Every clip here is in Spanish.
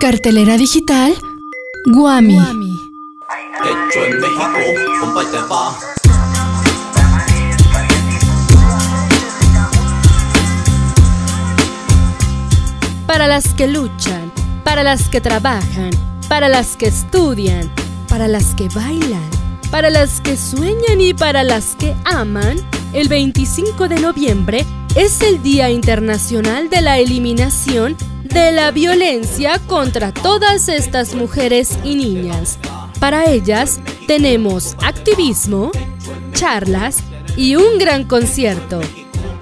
Cartelera digital Guami. Hecho en México, compa y te va. Para las que luchan, para las que trabajan, para las que estudian, para las que bailan, para las que sueñan y para las que aman, el 25 de noviembre es el Día Internacional de la Eliminación de la Violencia contra todas estas mujeres y niñas. Para ellas tenemos activismo, charlas y un gran concierto.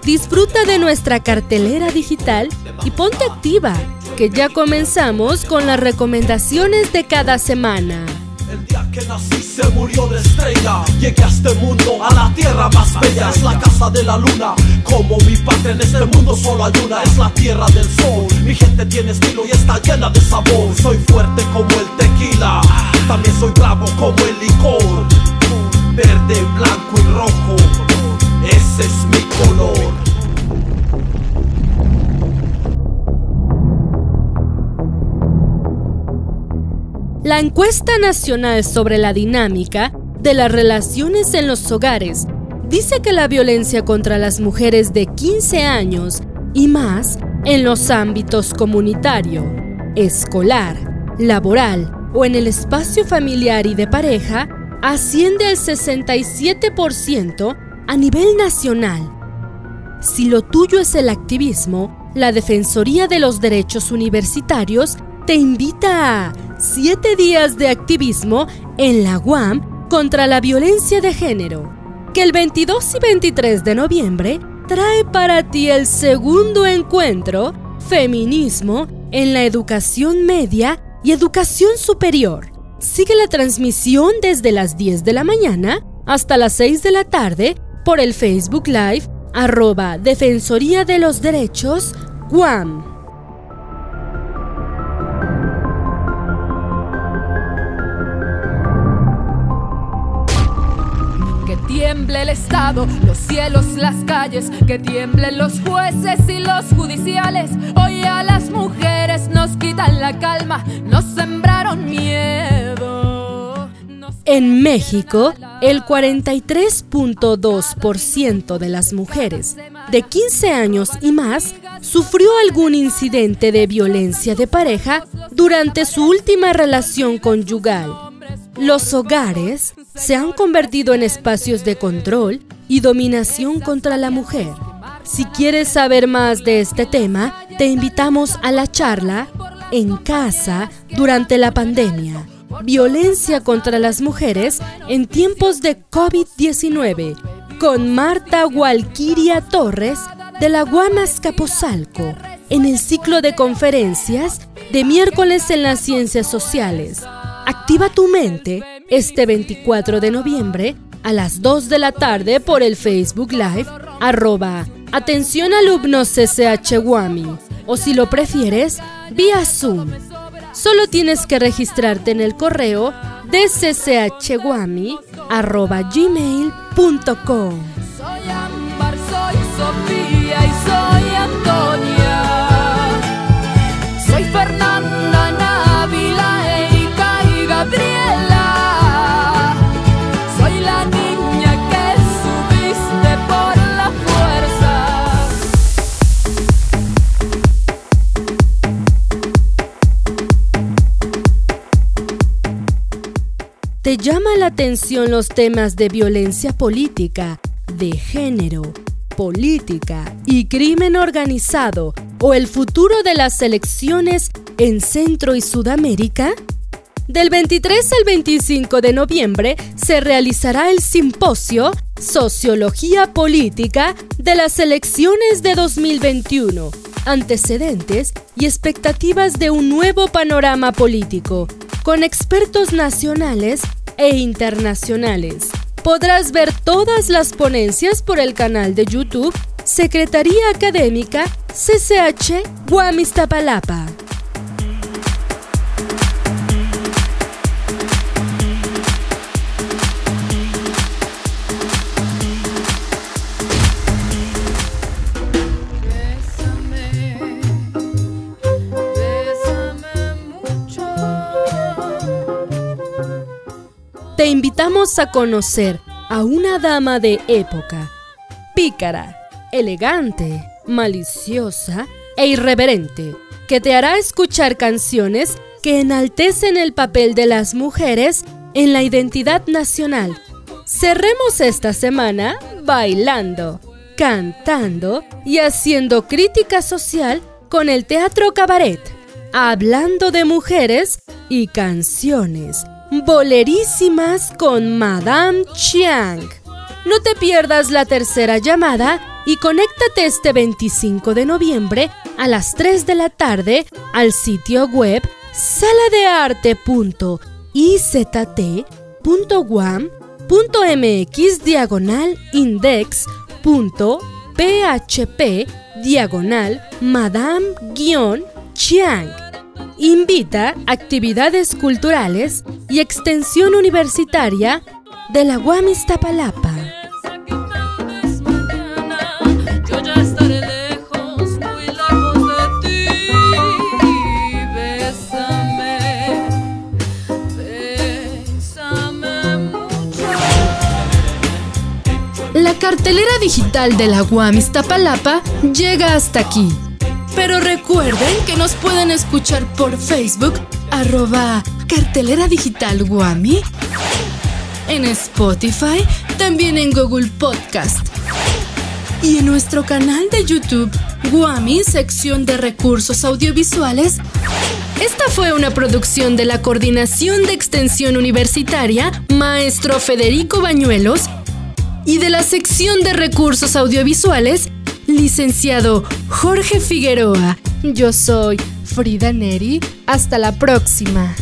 Disfruta de nuestra cartelera digital y ponte activa, que ya comenzamos con las recomendaciones de cada semana. Que nací se murió de estrella. Llegué a este mundo, a la tierra más bella. Es la casa de la luna. Como mi patria en este mundo solo hay una. Es la tierra del sol. Mi gente tiene estilo y está llena de sabor. Soy fuerte como el tequila. También soy bravo como el licor. Verde, blanco y rojo. Ese es mi color. La encuesta nacional sobre la dinámica de las relaciones en los hogares dice que la violencia contra las mujeres de 15 años y más en los ámbitos comunitario, escolar, laboral o en el espacio familiar y de pareja asciende al 67% a nivel nacional. Si lo tuyo es el activismo, la Defensoría de los Derechos Universitarios te invita a 7 días de activismo en la UAM contra la violencia de género, que el 22 y 23 de noviembre trae para ti el segundo encuentro Feminismo en la educación media y educación superior. Sigue la transmisión desde las 10 de la mañana hasta las 6 de la tarde por el Facebook Live arroba Defensoría de los Derechos Guam. Tiemble el Estado, los cielos, las calles, que tiemblen los jueces y los judiciales. Hoy a las mujeres nos quitan la calma, nos sembraron miedo. Nos- En México, el 43.2% de las mujeres de 15 años y más sufrió algún incidente de violencia de pareja durante su última relación conyugal. Los hogares se han convertido en espacios de control y dominación contra la mujer. Si quieres saber más de este tema, te invitamos a la charla En casa durante la pandemia. Violencia contra las mujeres en tiempos de COVID-19 con Marta Walquiria Torres de la Guamas Capozalco en el ciclo de conferencias de miércoles en las ciencias sociales. Activa tu mente este 24 de noviembre a las 2 de la tarde por el Facebook Live arroba Atención alumnos CCH Guami o si lo prefieres vía Zoom. Solo tienes que registrarte en el correo de ¿Te llama la atención los temas de violencia política, de género, política y crimen organizado o el futuro de las elecciones en Centro y Sudamérica? Del 23 al 25 de noviembre se realizará el simposio Sociología Política de las elecciones de 2021, antecedentes y expectativas de un nuevo panorama político, con expertos nacionales e internacionales. Podrás ver todas las ponencias por el canal de YouTube Secretaría Académica CCH Guamistapalapa. Te invitamos a conocer a una dama de época, pícara, elegante, maliciosa e irreverente, que te hará escuchar canciones que enaltecen el papel de las mujeres en la identidad nacional. Cerremos esta semana bailando, cantando y haciendo crítica social con el teatro cabaret, hablando de mujeres y canciones bolerísimas con Madame Chiang. No te pierdas la tercera llamada y conéctate este 25 de noviembre a las 3 de la tarde al sitio web saladearte.izt.guam.mx diagonal index.php diagonal madame-chiang. Invita actividades culturales y extensión universitaria de la UAM Iztapalapa. La cartelera digital de la UAM Iztapalapa llega hasta aquí. Pero recuerden que nos pueden escuchar por Facebook, arroba cartelera digital Guami, en Spotify, también en Google Podcast y en nuestro canal de YouTube, Guami, sección de recursos audiovisuales. Esta fue una producción de la Coordinación de Extensión Universitaria, maestro Federico Bañuelos, y de la sección de recursos audiovisuales, licenciado Jorge Figueroa. Yo soy Frida Neri. Hasta la próxima.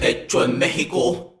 Hecho en México.